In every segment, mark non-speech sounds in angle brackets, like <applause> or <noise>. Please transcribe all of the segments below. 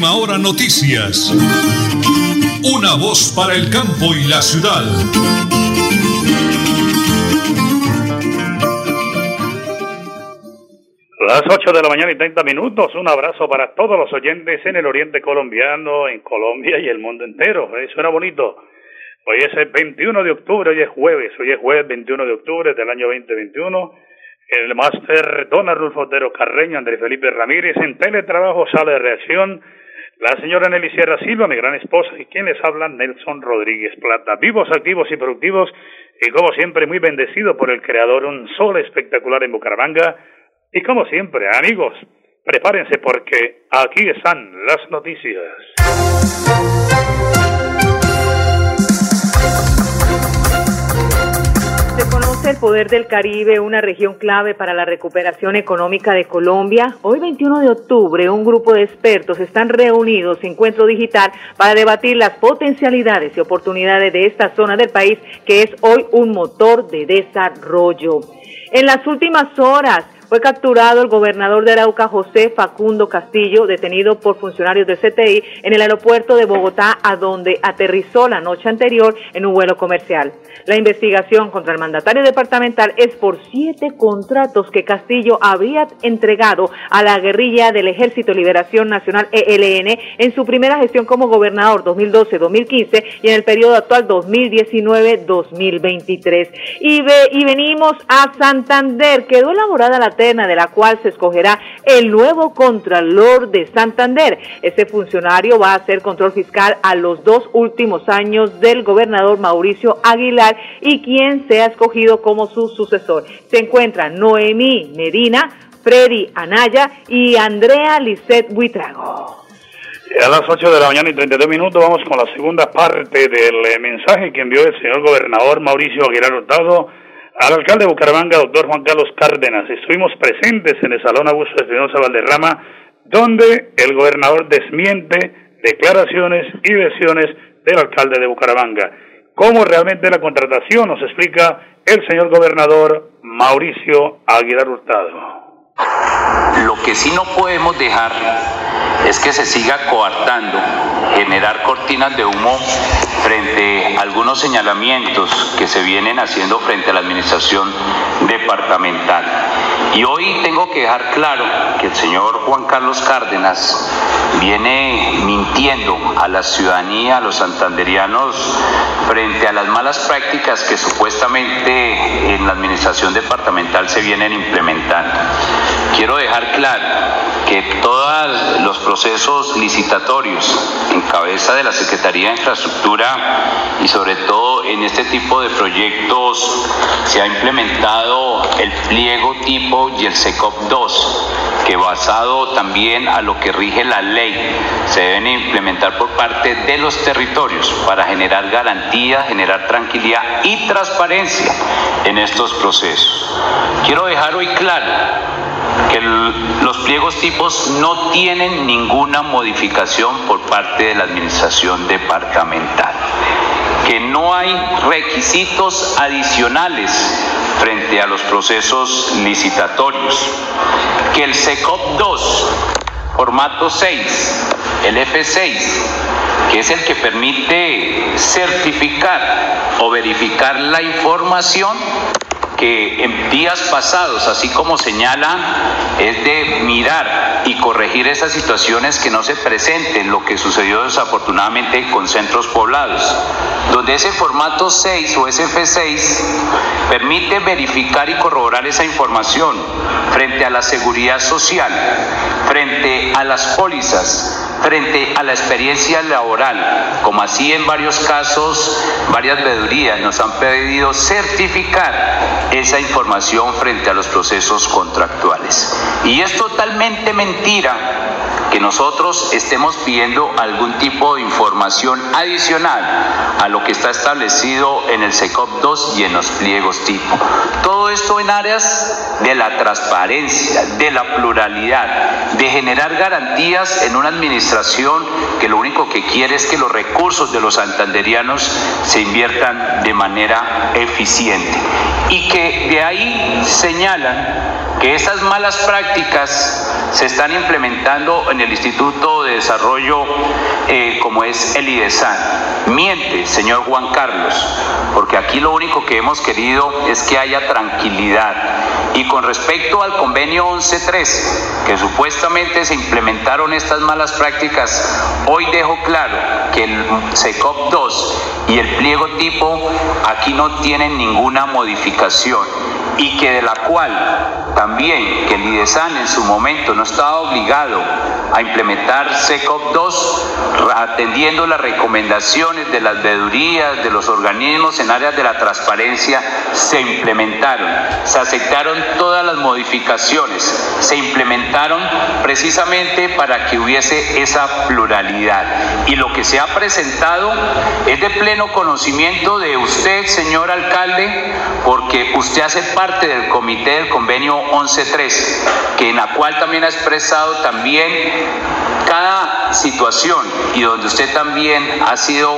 Última Hora Noticias. Una voz para el campo y la ciudad. Las 8 de la mañana y 30 minutos. Un abrazo para todos los oyentes en el oriente colombiano, en Colombia y el mundo entero. Eso suena bonito. Hoy es el 21 de octubre, hoy es jueves. Hoy es jueves 21 de octubre del año 2021. El máster Don Arnulfo Otero Carreño, Andrés Felipe Ramírez, en teletrabajo, sala de reacción. La señora Nelly Sierra Silva, mi gran esposa, y quien les habla, Nelson Rodríguez Plata. Vivos, activos y productivos, y como siempre, muy bendecido por el creador, un sol espectacular en Bucaramanga y como siempre, amigos, prepárense porque aquí están las noticias. Poder del Caribe, una región clave para la recuperación económica de Colombia. Hoy 21 de octubre, un grupo de expertos están reunidos en Encuentro Digital para debatir las potencialidades y oportunidades de esta zona del país que es hoy un motor de desarrollo. En las últimas horas, fue capturado el gobernador de Arauca, José Facundo Castillo, detenido por funcionarios del CTI en el aeropuerto de Bogotá, a donde aterrizó la noche anterior en un vuelo comercial. La investigación contra el mandatario departamental es por siete contratos que Castillo había entregado a la guerrilla del Ejército Liberación Nacional ELN en su primera gestión como gobernador 2012-2015 y en el periodo actual 2019-2023. Y, y venimos a Santander. Quedó elaborada la de la cual se escogerá el nuevo Contralor de Santander. Ese funcionario va a hacer control fiscal a los dos últimos años del gobernador Mauricio Aguilar y quien sea escogido como su sucesor. Se encuentran Noemí Medina, Freddy Anaya y Andrea Lisset Buitrago. A las 8 de la mañana y 32 minutos vamos con la segunda parte del mensaje que envió el señor gobernador Mauricio Aguilar Hurtado al alcalde de Bucaramanga, doctor Juan Carlos Cárdenas. Estuvimos presentes en el Salón Augusto Espinosa Valderrama, donde el gobernador desmiente declaraciones y versiones del alcalde de Bucaramanga. ¿Cómo realmente la contratación nos explica el señor gobernador Mauricio Aguilar Hurtado? Lo que sí no podemos dejar es que se siga coartando, generar cortinas de humo frente a algunos señalamientos que se vienen haciendo frente a la administración departamental. Y hoy tengo que dejar claro que el señor Juan Carlos Cárdenas viene mintiendo a la ciudadanía, a los santanderianos, frente a las malas prácticas que supuestamente en la administración departamental se vienen implementando. Quiero dejar claro que todos los procesos licitatorios en cabeza de la Secretaría de Infraestructura y sobre todo en este tipo de proyectos se ha implementado el pliego tipo y el SECOP 2, que basado también a lo que rige la ley, se deben implementar por parte de los territorios para generar garantía, generar tranquilidad y transparencia en estos procesos. Quiero dejar hoy claro que los pliegos tipos no tienen ninguna modificación por parte de la administración departamental, que no hay requisitos adicionales frente a los procesos licitatorios, que el SECOP 2, formato 6, el F6, que es el que permite certificar o verificar la información, que en días pasados, así como señala, es de mirar y corregir esas situaciones que no se presenten, lo que sucedió desafortunadamente con centros poblados, donde ese formato 6 o SF6 permite verificar y corroborar esa información frente a la seguridad social, frente a las pólizas, frente a la experiencia laboral, como así en varios casos, varias veedurías nos han pedido certificar esa información frente a los procesos contractuales. Y es totalmente mentira que nosotros estemos pidiendo algún tipo de información adicional a lo que está establecido en el SECOP 2 y en los pliegos tipo. Todo esto en áreas de la transparencia, de la pluralidad, de generar garantías en una administración que lo único que quiere es que los recursos de los santanderianos se inviertan de manera eficiente y que de ahí señalan que esas malas prácticas se están implementando en el Instituto de Desarrollo eh, como es el IDESAN. Miente, señor Juan Carlos, porque aquí lo único que hemos querido es que haya tranquilidad. Y con respecto al convenio 11.3, que supuestamente se implementaron estas malas prácticas, hoy dejo claro que el SECOP 2 y el pliego tipo aquí no tienen ninguna modificación y que de la cual también que el IDESAN en su momento no estaba obligado a implementar SECOP 2 atendiendo las recomendaciones de las veedurías, de los organismos en áreas de la transparencia, se implementaron, se aceptaron todas las modificaciones, se implementaron precisamente para que hubiese esa pluralidad. Y lo que se ha presentado es de pleno conocimiento de usted, señor alcalde, porque usted hace parte del comité del convenio 11.3, que en la cual también ha expresado también cada situación y donde usted también ha sido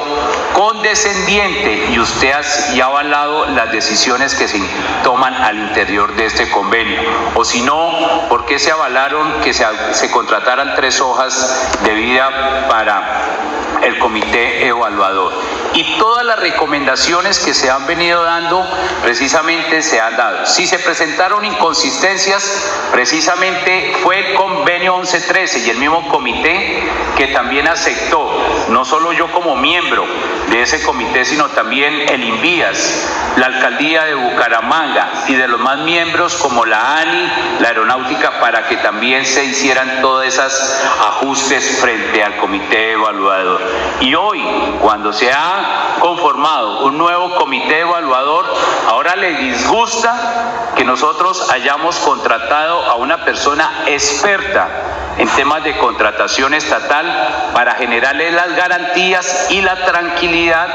condescendiente y usted ha, y avalado las decisiones que se toman al interior de este convenio. O si no, ¿por qué se avalaron que se, se contrataran tres hojas de vida para el comité evaluador? y todas las recomendaciones que se han venido dando precisamente se han dado. Si se presentaron inconsistencias, precisamente fue el convenio 1113 y el mismo comité que también aceptó, no solo yo como miembro de ese comité, sino también el INVIAS, la alcaldía de Bucaramanga y de los más miembros como la ANI, la aeronáutica, para que también se hicieran todas esas ajustes frente al comité evaluador. Y hoy, cuando se ha conformado un nuevo comité evaluador, ahora le disgusta que nosotros hayamos contratado a una persona experta en temas de contratación estatal para generarle las garantías y la tranquilidad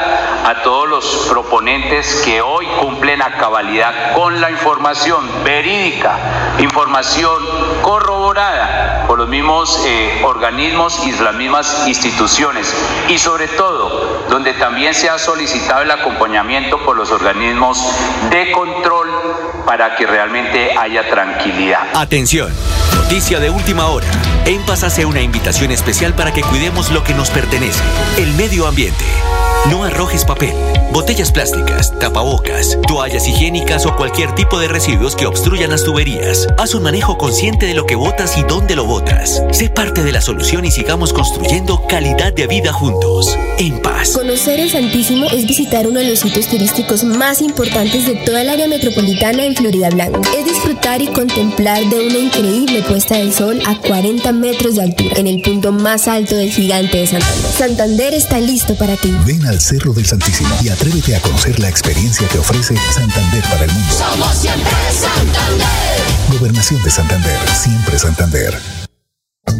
a todos los proponentes que hoy cumplen a cabalidad con la información verídica, información corroborada por los mismos eh, organismos y las mismas instituciones y sobre todo donde también se ha solicitado el acompañamiento por los organismos de control para que realmente haya tranquilidad. Atención, noticia de última hora. En hace una invitación especial para que cuidemos lo que nos pertenece, el medio ambiente. No arrojes papel, botellas plásticas, tapabocas, toallas higiénicas o cualquier tipo de residuos que obstruyan las tuberías. Haz un manejo consciente de lo que botas y dónde lo botas. Sé parte de la solución y sigamos construyendo calidad de vida juntos. En paz. Conocer el Santísimo es visitar uno de los sitios turísticos más importantes de toda el área metropolitana en Florida Blanca. Es disfrutar y contemplar de una increíble puesta del sol a 40 metros de altura, en el punto más alto del gigante de Santander. Santander está listo para ti. Ven al Cerro del Santísimo y atrévete a conocer la experiencia que ofrece Santander para el mundo. Somos siempre Santander. Gobernación de Santander, siempre Santander.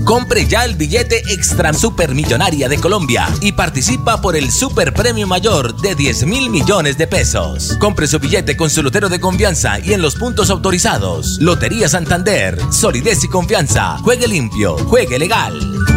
Compre ya el billete Extra Supermillonaria de Colombia y participa por el Super Premio Mayor de 10 mil millones de pesos. Compre su billete con su lotero de confianza y en los puntos autorizados. Lotería Santander, solidez y confianza. Juegue limpio, juegue legal.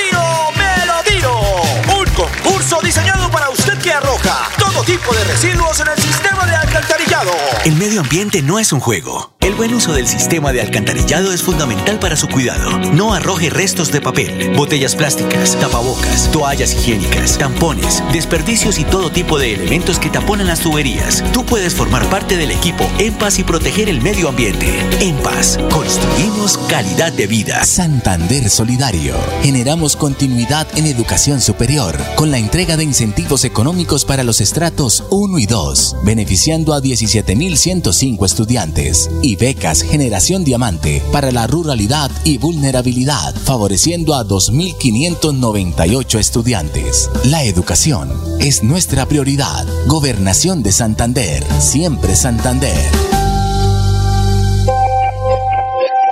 diseñado para usted que arroja todo tipo de residuos en el sistema de alcantarillado. El medio ambiente no es un juego. El buen uso del sistema de alcantarillado es fundamental para su cuidado. No arroje restos de papel, botellas plásticas, tapabocas, toallas higiénicas, tampones, desperdicios y todo tipo de elementos que taponan las tuberías. Tú puedes formar parte del equipo En Paz y proteger el medio ambiente. En Paz, construimos calidad de vida. Santander Solidario. Generamos continuidad en educación superior con la entrega de incentivos económicos para los estratos 1 y 2, beneficiando a 17.105 estudiantes y becas Generación Diamante para la ruralidad y vulnerabilidad, favoreciendo a 2.598 estudiantes. La educación es nuestra prioridad. Gobernación de Santander, siempre Santander.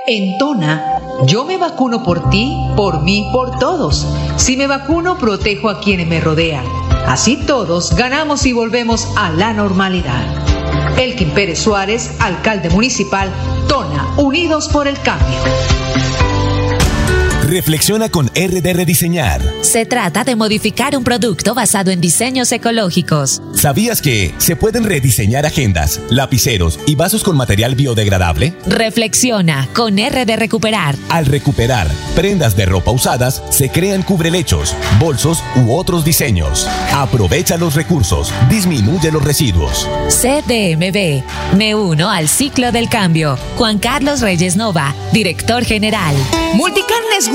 En Tona Yo me vacuno por ti, por mí, por todos. Si me vacuno, protejo a quienes me rodean. Así todos ganamos y volvemos a la normalidad. Elkin Pérez Suárez, alcalde municipal, Tona, Unidos por el Cambio. Reflexiona con RD Rediseñar. Se trata de modificar un producto basado en diseños ecológicos. ¿Sabías que se pueden rediseñar agendas, lapiceros y vasos con material biodegradable? Reflexiona con RD Recuperar. Al recuperar prendas de ropa usadas, se crean cubrelechos, bolsos u otros diseños. Aprovecha los recursos, disminuye los residuos. CDMB. Me uno al ciclo del cambio. Juan Carlos Reyes Nova, director general. Multicarnes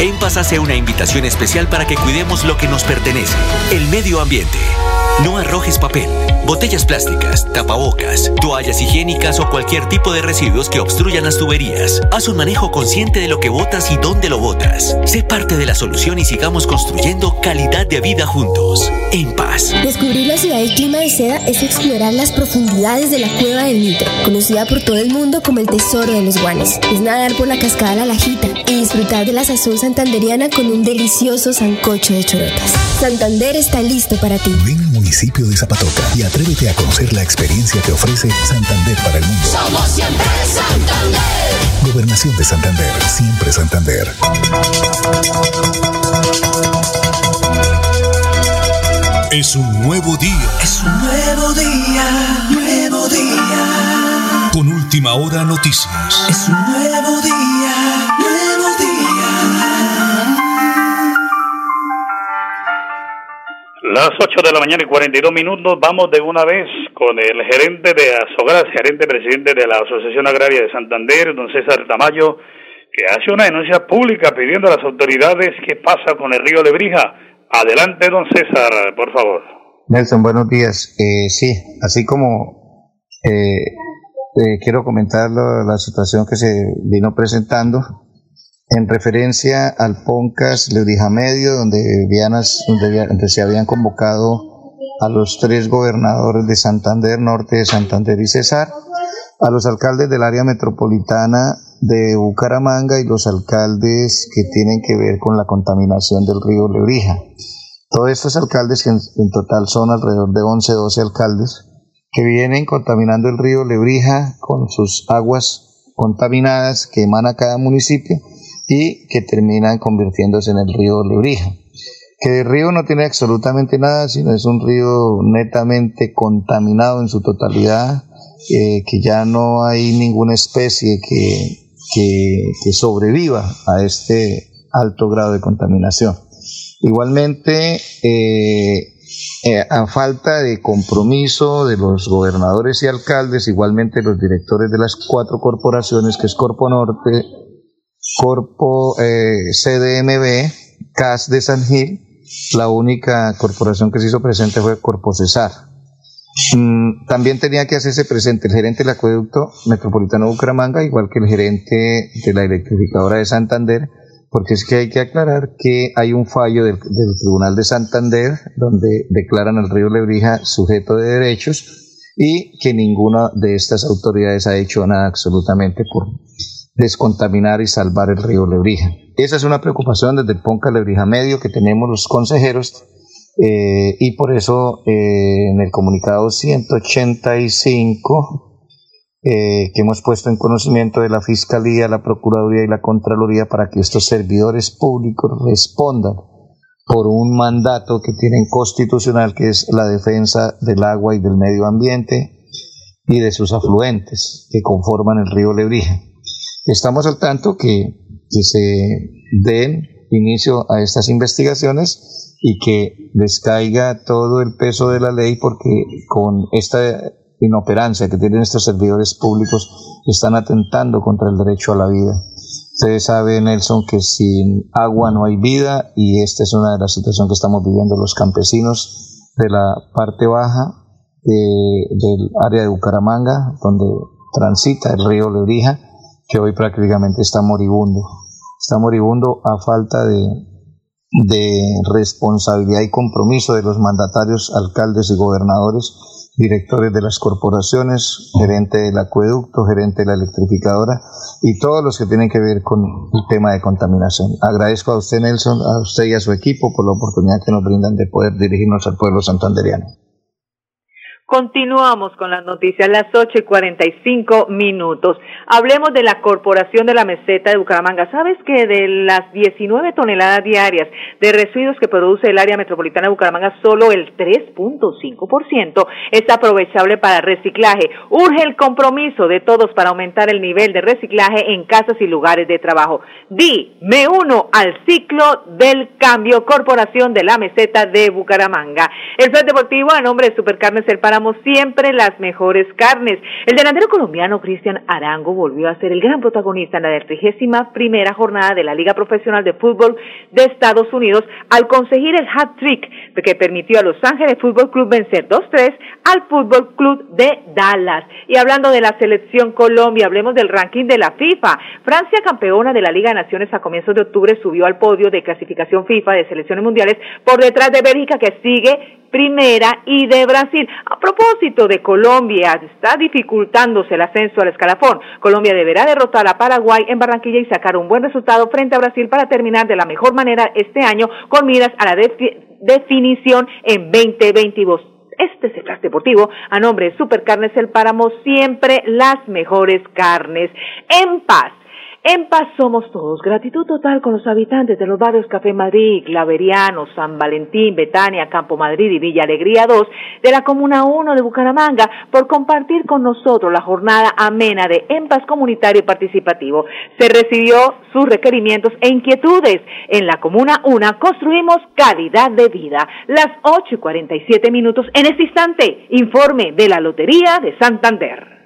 En Paz hace una invitación especial para que cuidemos lo que nos pertenece, el medio ambiente. No arrojes papel, botellas plásticas, tapabocas, toallas higiénicas o cualquier tipo de residuos que obstruyan las tuberías. Haz un manejo consciente de lo que botas y dónde lo botas. Sé parte de la solución y sigamos construyendo calidad de vida juntos. En paz. Descubrir la ciudad del clima de seda es explorar las profundidades de la cueva del Nitro, conocida por todo el mundo como el tesoro de los guanes. Es nadar por la cascada La Lajita y disfrutar de la sazón santanderiana con un delicioso sancocho de chorotas. Santander está listo para ti municipio de Zapatoca y atrévete a conocer la experiencia que ofrece Santander para el mundo. Somos siempre Santander. Gobernación de Santander, siempre Santander. Es un nuevo día. Es un nuevo día, nuevo día. Con última hora noticias. Es un nuevo día, nuevo Las 8 de la mañana y 42 minutos, vamos de una vez con el gerente de Azogras, gerente presidente de la Asociación Agraria de Santander, don César Tamayo, que hace una denuncia pública pidiendo a las autoridades qué pasa con el río Lebrija. Adelante, don César, por favor. Nelson, buenos días. Eh, sí, así como eh, eh, quiero comentar la situación que se vino presentando en referencia al PONCAS Lebrija Medio, donde, donde, se habían convocado a los tres gobernadores de Santander, Norte de Santander y Cesar, a los alcaldes del área metropolitana de Bucaramanga y los alcaldes que tienen que ver con la contaminación del río Lebrija. Todos estos alcaldes, que en, en total son alrededor de 11, 12 alcaldes, que vienen contaminando el río Lebrija con sus aguas contaminadas que emana cada municipio y que terminan convirtiéndose en el río Lebrija. Que el río no tiene absolutamente nada, sino es un río netamente contaminado en su totalidad, eh, que ya no hay ninguna especie que, que, sobreviva a este alto grado de contaminación. Igualmente, eh, eh, a falta de compromiso de los gobernadores y alcaldes, igualmente los directores de las cuatro corporaciones, que es Corpo Norte, Corpo eh, CDMB, CAS de San Gil, la única corporación que se hizo presente fue Corpo Cesar. Mm, también tenía que hacerse presente el gerente del acueducto metropolitano de Bucaramanga, igual que el gerente de la electrificadora de Santander, porque es que hay que aclarar que hay un fallo del, del Tribunal de Santander donde declaran al río Lebrija sujeto de derechos y que ninguna de estas autoridades ha hecho nada absolutamente por descontaminar y salvar el río Lebrija. Esa es una preocupación desde el Ponca Lebrija Medio que tenemos los consejeros eh, y por eso eh, en el comunicado 185 eh, que hemos puesto en conocimiento de la Fiscalía, la Procuraduría y la Contraloría para que estos servidores públicos respondan por un mandato que tienen constitucional que es la defensa del agua y del medio ambiente y de sus afluentes que conforman el río Lebrija. Estamos al tanto que, se den inicio a estas investigaciones y que les caiga todo el peso de la ley porque con esta inoperancia que tienen estos servidores públicos están atentando contra el derecho a la vida. Ustedes saben, Nelson, que sin agua no hay vida y esta es una de las situaciones que estamos viviendo los campesinos de la parte baja del área de Bucaramanga, donde transita el río Lebrija que hoy prácticamente está moribundo. Está moribundo a falta de, de responsabilidad y compromiso de los mandatarios, alcaldes y gobernadores, directores de las corporaciones, gerente del acueducto, gerente de la electrificadora y todos los que tienen que ver con el tema de contaminación. Agradezco a usted, Nelson, a usted y a su equipo por la oportunidad que nos brindan de poder dirigirnos al pueblo santanderiano. Continuamos con las noticias, las ocho y cuarenta y cinco minutos. Hablemos de la Corporación de la Meseta de Bucaramanga. ¿Sabes que de las 19 toneladas diarias de residuos que produce el área metropolitana de Bucaramanga, solo el 3.5% es aprovechable para reciclaje? Urge el compromiso de todos para aumentar el nivel de reciclaje en casas y lugares de trabajo. Di, me uno al ciclo del cambio Corporación de la Meseta de Bucaramanga. El Fed Deportivo, a nombre de Supercarnes El siempre las mejores carnes. El delantero colombiano Cristian Arango volvió a ser el gran protagonista en la trigésima primera jornada de la Liga Profesional de Fútbol de Estados Unidos al conseguir el hat-trick que permitió a Los Ángeles Fútbol Club vencer 2-3 al Fútbol Club de Dallas. Y hablando de la selección Colombia, hablemos del ranking de la FIFA. Francia, campeona de la Liga de Naciones a comienzos de octubre, subió al podio de clasificación FIFA de selecciones mundiales por detrás de Bélgica que sigue primera y de Brasil. A propósito de Colombia, está dificultándose el ascenso al escalafón. Colombia deberá derrotar a Paraguay en Barranquilla y sacar un buen resultado frente a Brasil para terminar de la mejor manera este año con miras a la definición en 2022. Este es el Cast Deportivo a nombre de Supercarnes El Páramo, siempre las mejores carnes. En paz. En paz somos todos. Gratitud total con los habitantes de los barrios Café Madrid, Claveriano, San Valentín, Betania, Campo Madrid y Villa Alegría 2 de la Comuna 1 de Bucaramanga por compartir con nosotros la jornada amena de En Paz Comunitario Participativo. Se recibió sus requerimientos e inquietudes. En la Comuna 1 construimos calidad de vida. Las 8 y 47 minutos en este instante. Informe de la Lotería de Santander.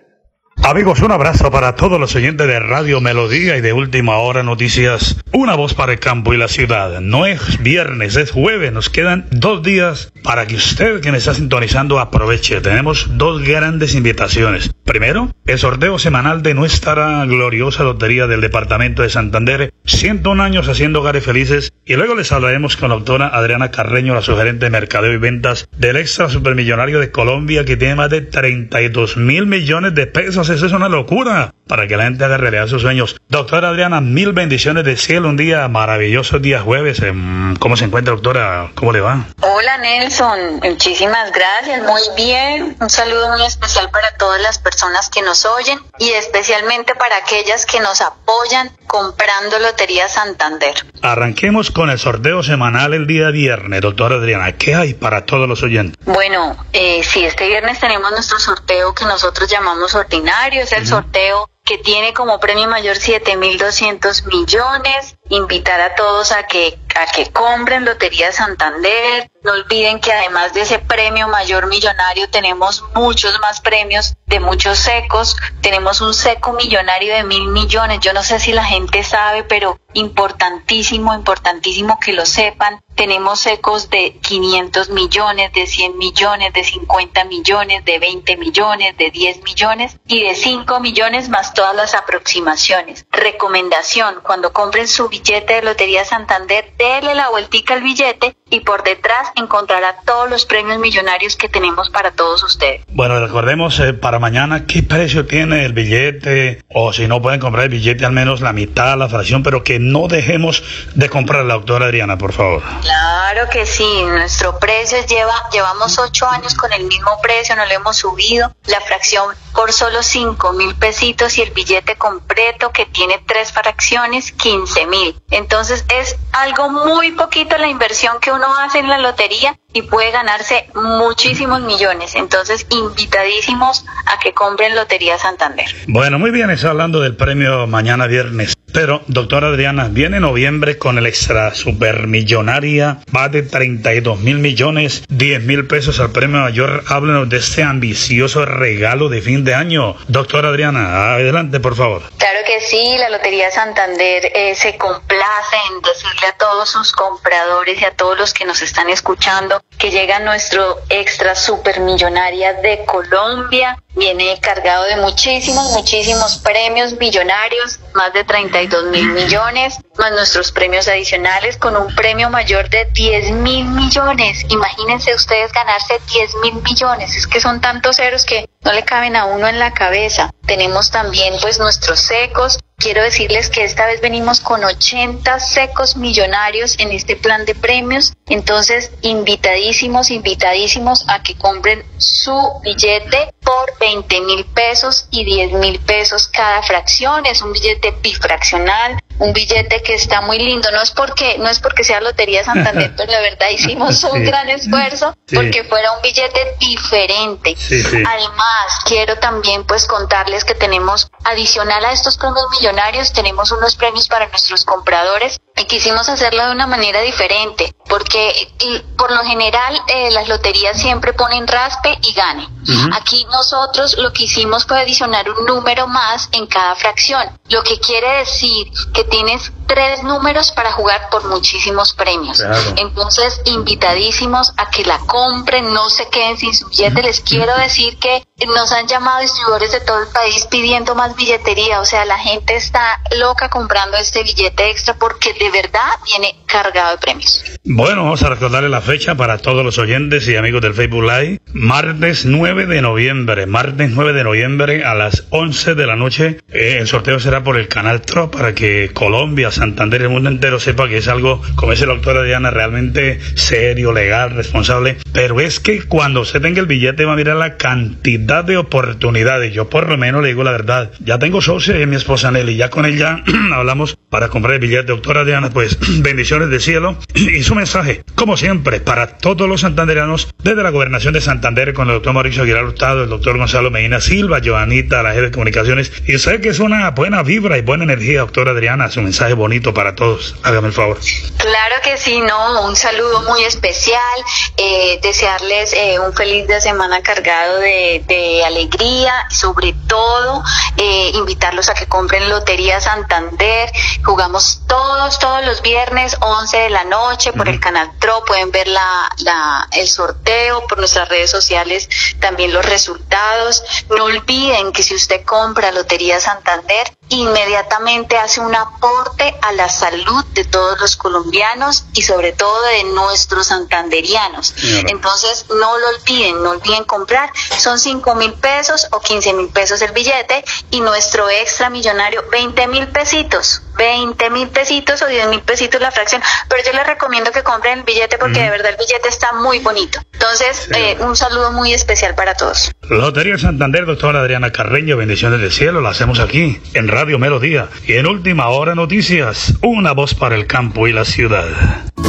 Amigos, un abrazo para todos los oyentes de Radio Melodía y de Última Hora Noticias. Una voz para el campo y la ciudad. No es viernes, es jueves. Nos quedan dos días para que usted, quien está sintonizando, aproveche. Tenemos dos grandes invitaciones. Primero, el sorteo semanal de nuestra gloriosa lotería del Departamento de Santander. 101 años haciendo hogares felices. Y luego les hablaremos con la doctora Adriana Carreño, la sugerente de Mercadeo y Ventas del Extra Supermillonario de Colombia, que tiene más de 32 mil millones de pesos eso es una locura para que la gente haga realidad sus sueños. Doctora Adriana, mil bendiciones de cielo, un día maravilloso, día jueves. Em, ¿Cómo se encuentra, doctora? ¿Cómo le va? Hola, Nelson. Muchísimas gracias. Muy bien. Un saludo muy especial para todas las personas que nos oyen y especialmente para aquellas que nos apoyan comprando Lotería Santander. Arranquemos con el sorteo semanal el día viernes, doctora Adriana. ¿Qué hay para todos los oyentes? Bueno, eh, sí, este viernes tenemos nuestro sorteo que nosotros llamamos ordinario. Es el sorteo que tiene como premio mayor 7.200 millones. Invitar a todos a que, a que compren Lotería Santander. No olviden que además de ese premio mayor millonario tenemos muchos más premios de muchos secos. Tenemos un seco millonario de mil millones. Yo no sé si la gente sabe, pero importantísimo, importantísimo que lo sepan. Tenemos secos de 500 millones, de 100 millones, de 50 millones, de 20 millones, de 10 millones y de 5 millones más todas las aproximaciones. Recomendación, cuando compren su billete de Lotería Santander, déle la vueltica al billete y por detrás encontrará todos los premios millonarios que tenemos para todos ustedes. Bueno, recordemos eh, para mañana qué precio tiene el billete o si no pueden comprar el billete al menos la mitad, la fracción, pero que no dejemos de comprar la doctora Adriana, por favor. Claro que sí, nuestro precio lleva, llevamos ocho años con el mismo precio, no lo hemos subido, la fracción por solo cinco mil pesitos y el billete completo que tiene tres fracciones, 15 mil. Entonces es algo muy poquito la inversión que uno hace en la lotería y puede ganarse muchísimos millones. Entonces, invitadísimos a que compren Lotería Santander. Bueno, muy bien, está hablando del premio mañana viernes. Pero, doctora Adriana, viene noviembre con el extra supermillonaria, va de 32 mil millones, 10 mil pesos al premio mayor. Háblenos de este ambicioso regalo de fin de año. Doctora Adriana, adelante, por favor. Claro que sí, la Lotería Santander eh, se complace en decirle a todos sus compradores y a todos los que nos están escuchando que llega nuestro extra supermillonaria de Colombia viene cargado de muchísimos, muchísimos premios millonarios, más de 32 mil millones, más nuestros premios adicionales con un premio mayor de 10 mil millones. Imagínense ustedes ganarse 10 mil millones, es que son tantos ceros que no le caben a uno en la cabeza. Tenemos también pues nuestros secos. Quiero decirles que esta vez venimos con 80 secos millonarios en este plan de premios. Entonces, invitadísimos, invitadísimos a que compren su billete por 20 mil pesos y 10 mil pesos cada fracción. Es un billete bifraccional, un billete que está muy lindo. No es porque, no es porque sea Lotería Santander, <laughs> pero la verdad hicimos un gran esfuerzo porque fuera un billete diferente. Además, quiero también pues contarles que tenemos adicional a estos premios millonarios, tenemos unos premios para nuestros compradores y quisimos hacerlo de una manera diferente, porque por lo general eh, las loterías siempre ponen raspe y gane. Aquí nosotros lo que hicimos fue adicionar un número más en cada fracción, lo que quiere decir que tienes tres números para jugar por muchísimos premios. Entonces, invitadísimos a que la compren, no se queden sin su billete. Les quiero decir que nos han llamado distribuidores de todo el país pidiendo más billetería, o sea, la gente está loca comprando este billete extra porque de verdad viene cargado de premios. Bueno, vamos a recordarle la fecha para todos los oyentes y amigos del Facebook Live. Martes 9 de noviembre, martes 9 de noviembre a las 11 de la noche. Eh, el sorteo será por el canal TRO para que Colombia, Santander el mundo entero sepa que es algo, como dice la doctora Diana, realmente serio, legal, responsable. Pero es que cuando usted tenga el billete va a mirar la cantidad de oportunidades. Yo por lo menos le digo la verdad. Ya tengo socio y mi esposa Nelly. Ya con ella <clears throat> hablamos para comprar el billete. Doctora Diana, pues <clears throat> bendiciones del cielo. <clears throat> Y su mensaje, como siempre, para todos los santanderianos, desde la gobernación de Santander con el doctor Mauricio Aguilar Hurtado, el doctor Gonzalo Medina Silva, Joanita, la jefe de comunicaciones. Y sé que es una buena vibra y buena energía, doctora Adriana. Su mensaje bonito para todos. Hágame el favor. Claro que sí, no. Un saludo muy especial. Eh, desearles eh, un feliz de semana cargado de, de alegría, sobre todo eh, invitarlos a que compren Lotería Santander. Jugamos todos, todos los viernes, 11 de la noche, por el canal TRO. Pueden ver la, la, el sorteo por nuestras redes sociales, también los resultados. No olviden que si usted compra Lotería Santander, inmediatamente hace un aporte a la salud de todos los colombianos y sobre todo de nuestros santanderianos. Entonces, no lo olviden, no olviden comprar. Son 5 mil pesos o 15 mil pesos el billete y nuestro extra millonario 20 mil pesitos. 20 mil pesitos o 10 mil pesitos la fracción. Pero yo les recomiendo que compren el billete porque de verdad el billete está muy bonito. Entonces, eh, un saludo muy especial para todos. Lotería Santander, doctora Adriana Carreño, bendiciones del cielo, la hacemos aquí en Radio Melodía. Y en última hora noticias, una voz para el campo y la ciudad.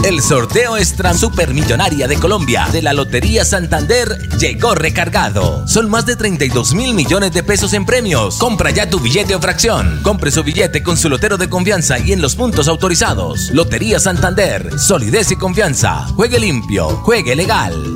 El sorteo extra supermillonaria de Colombia de la Lotería Santander llegó recargado. Son más de 32 mil millones de pesos en premios. Compra ya tu billete o fracción. Compre su billete con su lotero de confianza y en los puntos autorizados. Lotería Santander, solidez y confianza. Juegue limpio, juegue legal.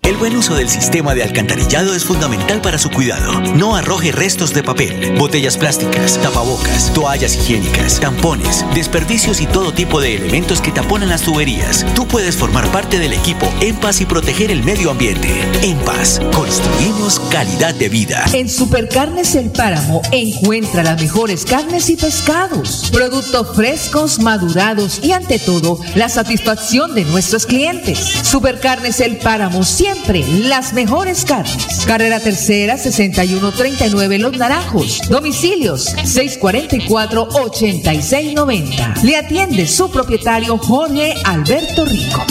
El buen uso del sistema de alcantarillado es fundamental para su cuidado. No arroje restos de papel, botellas plásticas, tapabocas, toallas higiénicas, tampones, desperdicios y todo tipo de elementos que taponan las tuberías. Tú puedes formar parte del equipo En Paz y proteger el medio ambiente. En Paz, construimos calidad de vida. En Supercarnes El Páramo encuentra las mejores carnes y pescados, productos frescos, madurados y ante todo la satisfacción de nuestros clientes. Supercarnes El Páramo siempre las mejores carnes. Carrera Tercera 6139 Los Naranjos. Domicilios 644-8690. Le atiende su propietario Jorge Alberto Rico.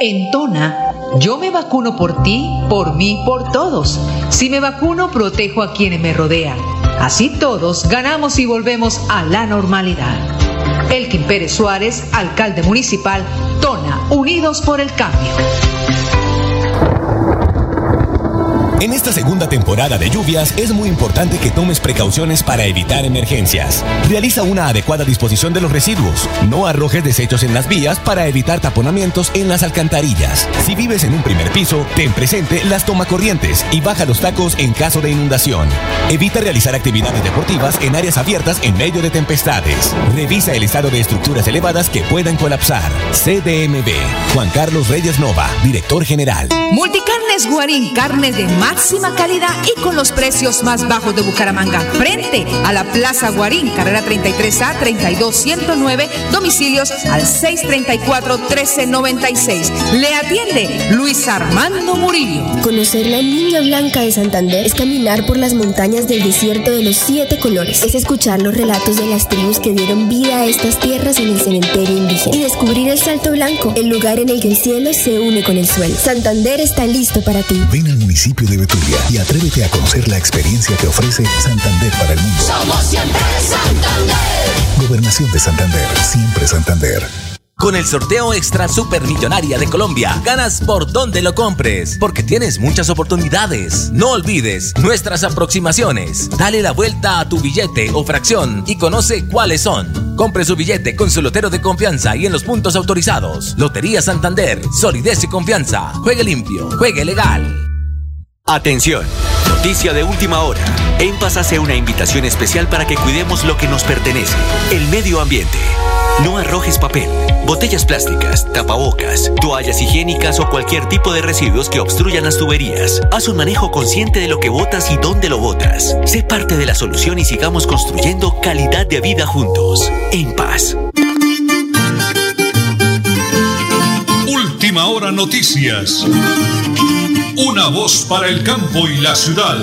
En Tona Yo me vacuno por ti, por mí, por todos. Si me vacuno, protejo a quienes me rodean. Así todos ganamos y volvemos a la normalidad. Elkin Pérez Suárez, alcalde municipal, Tona, Unidos por el Cambio. En esta segunda temporada de lluvias es muy importante que tomes precauciones para evitar emergencias. Realiza una adecuada disposición de los residuos. No arrojes desechos en las vías para evitar taponamientos en las alcantarillas. Si vives en un primer piso, ten presente las tomacorrientes y baja los tacos en caso de inundación. Evita realizar actividades deportivas en áreas abiertas en medio de tempestades. Revisa el estado de estructuras elevadas que puedan colapsar. CDMB. Juan Carlos Reyes Nova, director general. Multicarnes Guarín, carne de máxima calidad y con los precios más bajos de Bucaramanga. Frente a la Plaza Guarín, carrera 33A 32109, domicilios al 634-1396. Le atiende Luis Armando Murillo. Conocer la Niña Blanca de Santander es caminar por las montañas del desierto de los siete colores. Es escuchar los relatos de las tribus que dieron vida a estas tierras en el cementerio indígena. Y descubrir el Salto Blanco, el lugar en el que el cielo se une con el suelo. Santander está listo para ti. Ven al municipio de Betulia y atrévete a conocer la experiencia que ofrece Santander para el mundo. Somos siempre Santander. Gobernación de Santander, siempre Santander. Con el sorteo extra supermillonaria de Colombia, ganas por donde lo compres, porque tienes muchas oportunidades. No olvides nuestras aproximaciones. Dale la vuelta a tu billete o fracción y conoce cuáles son. Compre su billete con su lotero de confianza y en los puntos autorizados. Lotería Santander, solidez y confianza. Juegue limpio, juegue legal. Atención, noticia de última hora. En Paz hace una invitación especial para que cuidemos lo que nos pertenece, el medio ambiente. No arrojes papel, botellas plásticas, tapabocas, toallas higiénicas o cualquier tipo de residuos que obstruyan las tuberías. Haz un manejo consciente de lo que botas y dónde lo botas. Sé parte de la solución y sigamos construyendo calidad de vida juntos. En paz. Última hora noticias. Una voz para el campo y la ciudad.